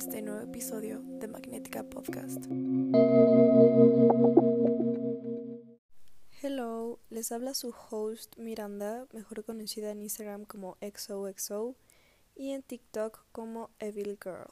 este nuevo episodio de Magnética Podcast. Hello, les habla su host Miranda, mejor conocida en Instagram como XOXO y en TikTok como Evil Girl.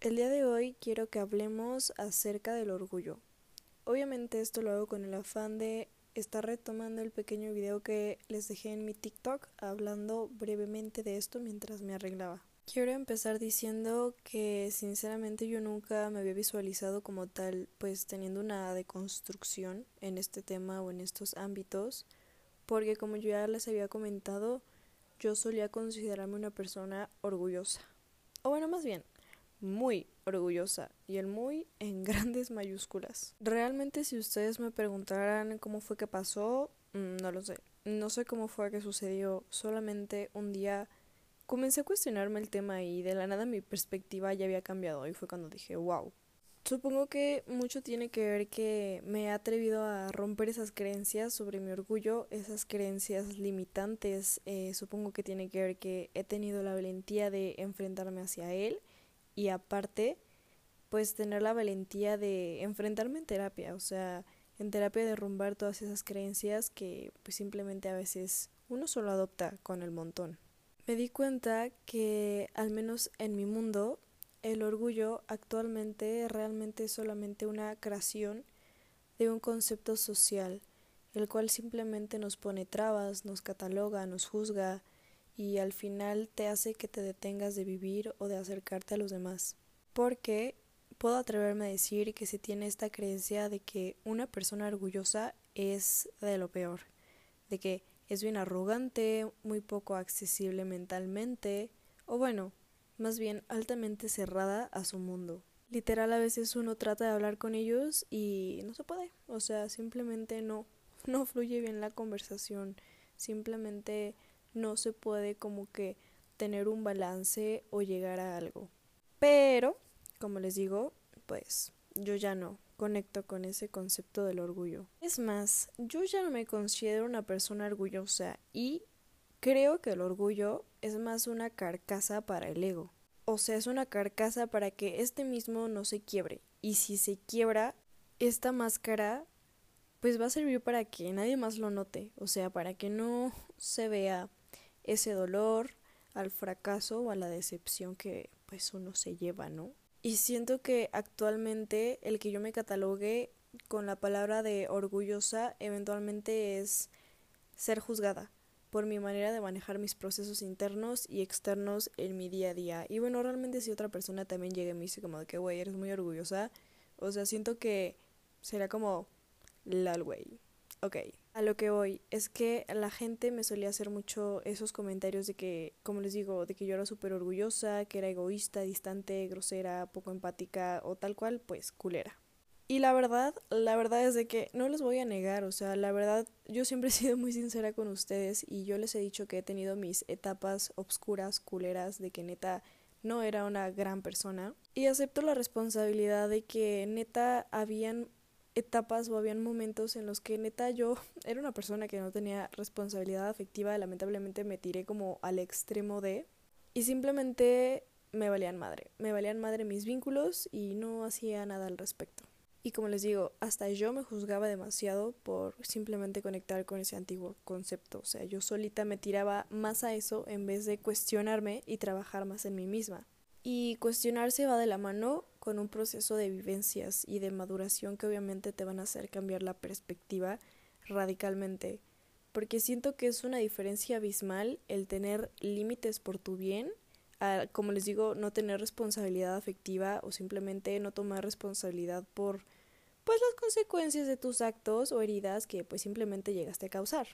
El día de hoy quiero que hablemos acerca del orgullo. Obviamente esto lo hago con el afán de estar retomando el pequeño video que les dejé en mi TikTok hablando brevemente de esto mientras me arreglaba. Quiero empezar diciendo que sinceramente yo nunca me había visualizado como tal, pues teniendo una deconstrucción en este tema o en estos ámbitos, porque como yo ya les había comentado, yo solía considerarme una persona orgullosa. O bueno, más bien, muy orgullosa y el muy en grandes mayúsculas. Realmente si ustedes me preguntaran cómo fue que pasó, mm, no lo sé. No sé cómo fue que sucedió, solamente un día comencé a cuestionarme el tema y de la nada mi perspectiva ya había cambiado y fue cuando dije, wow. Supongo que mucho tiene que ver que me he atrevido a romper esas creencias sobre mi orgullo, esas creencias limitantes. Eh, supongo que tiene que ver que he tenido la valentía de enfrentarme hacia él y aparte, pues tener la valentía de enfrentarme en terapia, o sea, en terapia derrumbar todas esas creencias que pues simplemente a veces uno solo adopta con el montón. Me di cuenta que, al menos en mi mundo, el orgullo actualmente realmente es solamente una creación de un concepto social, el cual simplemente nos pone trabas, nos cataloga, nos juzga y al final te hace que te detengas de vivir o de acercarte a los demás. Porque puedo atreverme a decir que se tiene esta creencia de que una persona orgullosa es de lo peor, de que es bien arrogante, muy poco accesible mentalmente, o bueno, más bien altamente cerrada a su mundo. Literal a veces uno trata de hablar con ellos y no se puede, o sea, simplemente no, no fluye bien la conversación, simplemente no se puede como que tener un balance o llegar a algo. Pero, como les digo, pues yo ya no, conecto con ese concepto del orgullo. Es más, yo ya no me considero una persona orgullosa y creo que el orgullo es más una carcasa para el ego. O sea, es una carcasa para que este mismo no se quiebre. Y si se quiebra, esta máscara pues va a servir para que nadie más lo note. O sea, para que no se vea ese dolor al fracaso o a la decepción que pues uno se lleva, ¿no? Y siento que actualmente el que yo me catalogue con la palabra de orgullosa eventualmente es ser juzgada por mi manera de manejar mis procesos internos y externos en mi día a día. Y bueno, realmente si otra persona también llega y me dice como de que, güey, eres muy orgullosa, o sea, siento que será como, lal, güey, ok. A lo que voy es que la gente me solía hacer mucho esos comentarios de que, como les digo, de que yo era súper orgullosa, que era egoísta, distante, grosera, poco empática o tal cual, pues culera. Y la verdad, la verdad es de que no les voy a negar, o sea, la verdad, yo siempre he sido muy sincera con ustedes y yo les he dicho que he tenido mis etapas obscuras, culeras, de que neta no era una gran persona. Y acepto la responsabilidad de que neta habían etapas o habían momentos en los que neta yo era una persona que no tenía responsabilidad afectiva, lamentablemente me tiré como al extremo de y simplemente me valían madre, me valían madre mis vínculos y no hacía nada al respecto. Y como les digo, hasta yo me juzgaba demasiado por simplemente conectar con ese antiguo concepto. O sea, yo solita me tiraba más a eso en vez de cuestionarme y trabajar más en mí misma. Y cuestionarse va de la mano con un proceso de vivencias y de maduración que obviamente te van a hacer cambiar la perspectiva radicalmente. Porque siento que es una diferencia abismal el tener límites por tu bien, como les digo, no tener responsabilidad afectiva o simplemente no tomar responsabilidad por pues las consecuencias de tus actos o heridas que pues simplemente llegaste a causar.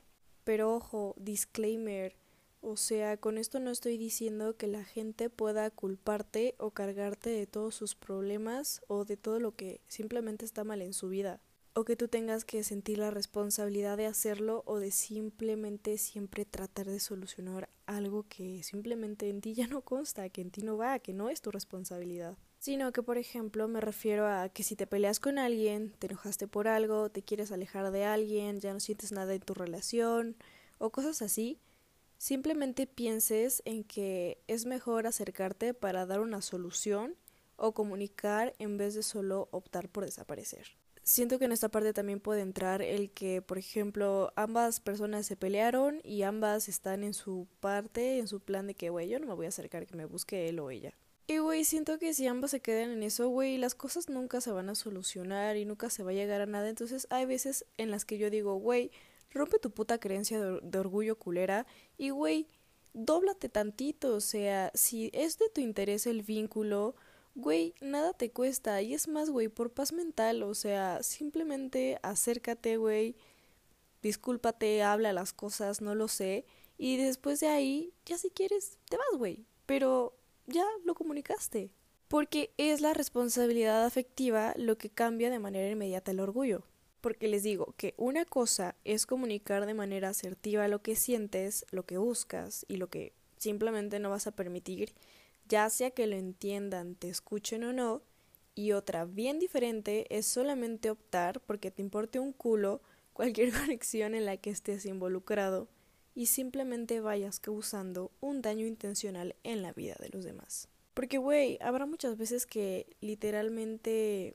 Pero ojo, disclaimer, o sea, con esto no estoy diciendo que la gente pueda culparte o cargarte de todos sus problemas o de todo lo que simplemente está mal en su vida. O que tú tengas que sentir la responsabilidad de hacerlo o de simplemente siempre tratar de solucionar algo que simplemente en ti ya no consta, que en ti no va, que no es tu responsabilidad. Sino que, por ejemplo, me refiero a que si te peleas con alguien, te enojaste por algo, te quieres alejar de alguien, ya no sientes nada en tu relación o cosas así, simplemente pienses en que es mejor acercarte para dar una solución o comunicar en vez de solo optar por desaparecer. Siento que en esta parte también puede entrar el que, por ejemplo, ambas personas se pelearon y ambas están en su parte, en su plan de que, güey, yo no me voy a acercar que me busque él o ella. Y, güey, siento que si ambas se quedan en eso, güey, las cosas nunca se van a solucionar y nunca se va a llegar a nada. Entonces, hay veces en las que yo digo, güey, rompe tu puta creencia de, de orgullo culera y, güey, dóblate tantito. O sea, si es de tu interés el vínculo, güey, nada te cuesta. Y es más, güey, por paz mental, o sea, simplemente acércate, güey, discúlpate, habla las cosas, no lo sé. Y después de ahí, ya si quieres, te vas, güey. Pero ya lo comunicaste. Porque es la responsabilidad afectiva lo que cambia de manera inmediata el orgullo. Porque les digo que una cosa es comunicar de manera asertiva lo que sientes, lo que buscas y lo que simplemente no vas a permitir, ya sea que lo entiendan, te escuchen o no, y otra bien diferente es solamente optar porque te importe un culo cualquier conexión en la que estés involucrado y simplemente vayas causando un daño intencional en la vida de los demás. Porque, güey, habrá muchas veces que literalmente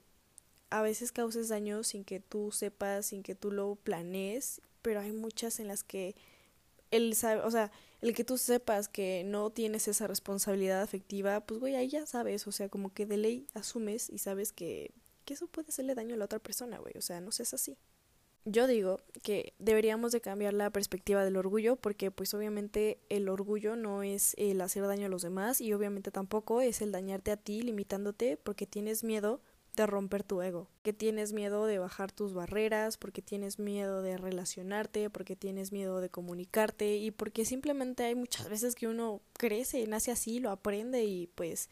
a veces causes daño sin que tú sepas, sin que tú lo planees, pero hay muchas en las que él sabe, o sea, el que tú sepas que no tienes esa responsabilidad afectiva, pues güey, ahí ya sabes, o sea, como que de ley asumes y sabes que, que eso puede hacerle daño a la otra persona, güey, o sea, no seas así. Yo digo que deberíamos de cambiar la perspectiva del orgullo porque pues obviamente el orgullo no es el hacer daño a los demás y obviamente tampoco es el dañarte a ti limitándote porque tienes miedo de romper tu ego, que tienes miedo de bajar tus barreras, porque tienes miedo de relacionarte, porque tienes miedo de comunicarte y porque simplemente hay muchas veces que uno crece, nace así, lo aprende y pues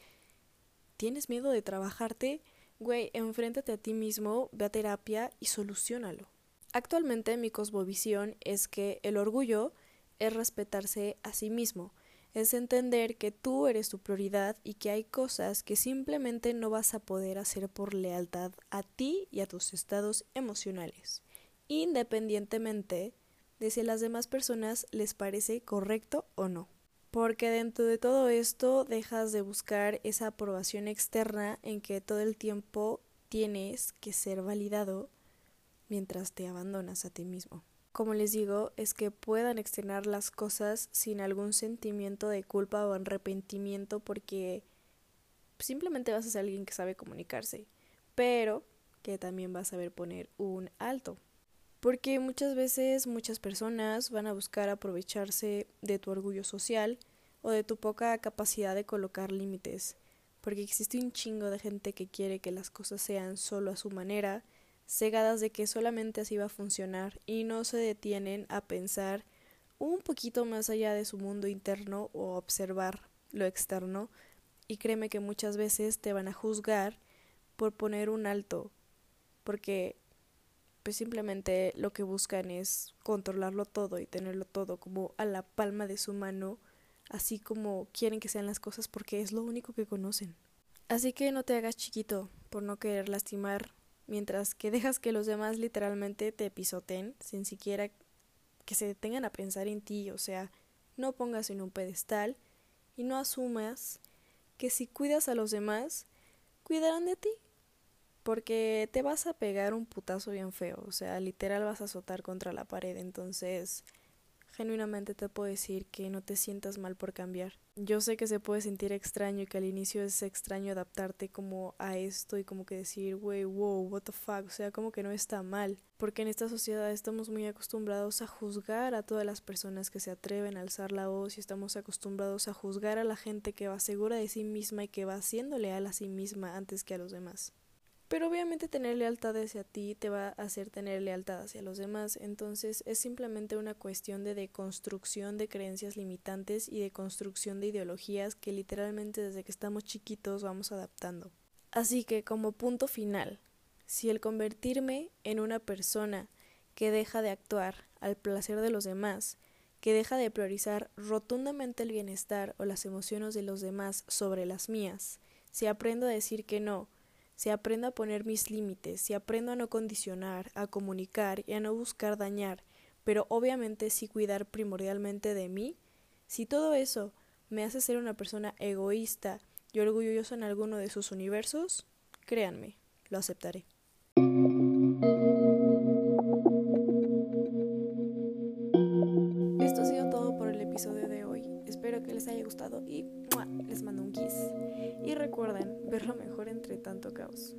tienes miedo de trabajarte, güey, enfréntate a ti mismo, ve a terapia y solucionalo. Actualmente mi cosmovisión es que el orgullo es respetarse a sí mismo, es entender que tú eres tu prioridad y que hay cosas que simplemente no vas a poder hacer por lealtad a ti y a tus estados emocionales, independientemente de si a las demás personas les parece correcto o no. Porque dentro de todo esto dejas de buscar esa aprobación externa en que todo el tiempo tienes que ser validado mientras te abandonas a ti mismo. Como les digo, es que puedan externar las cosas sin algún sentimiento de culpa o arrepentimiento porque simplemente vas a ser alguien que sabe comunicarse, pero que también va a saber poner un alto. Porque muchas veces muchas personas van a buscar aprovecharse de tu orgullo social o de tu poca capacidad de colocar límites, porque existe un chingo de gente que quiere que las cosas sean solo a su manera cegadas de que solamente así va a funcionar y no se detienen a pensar un poquito más allá de su mundo interno o observar lo externo y créeme que muchas veces te van a juzgar por poner un alto porque pues simplemente lo que buscan es controlarlo todo y tenerlo todo como a la palma de su mano así como quieren que sean las cosas porque es lo único que conocen. Así que no te hagas chiquito por no querer lastimar mientras que dejas que los demás literalmente te pisoten sin siquiera que se detengan a pensar en ti, o sea, no pongas en un pedestal y no asumas que si cuidas a los demás, cuidarán de ti, porque te vas a pegar un putazo bien feo, o sea, literal vas a azotar contra la pared, entonces genuinamente te puedo decir que no te sientas mal por cambiar. Yo sé que se puede sentir extraño y que al inicio es extraño adaptarte como a esto y como que decir, wey, wow, what the fuck, o sea, como que no está mal, porque en esta sociedad estamos muy acostumbrados a juzgar a todas las personas que se atreven a alzar la voz y estamos acostumbrados a juzgar a la gente que va segura de sí misma y que va siendo leal a sí misma antes que a los demás. Pero obviamente tener lealtad hacia ti te va a hacer tener lealtad hacia los demás. Entonces es simplemente una cuestión de deconstrucción de creencias limitantes y de construcción de ideologías que literalmente desde que estamos chiquitos vamos adaptando. Así que como punto final, si el convertirme en una persona que deja de actuar al placer de los demás, que deja de priorizar rotundamente el bienestar o las emociones de los demás sobre las mías, si aprendo a decir que no, si aprendo a poner mis límites, si aprendo a no condicionar, a comunicar y a no buscar dañar, pero obviamente sí cuidar primordialmente de mí, si todo eso me hace ser una persona egoísta y orgulloso en alguno de sus universos, créanme, lo aceptaré. Y les mando un kiss. Y recuerden ver lo mejor entre tanto caos.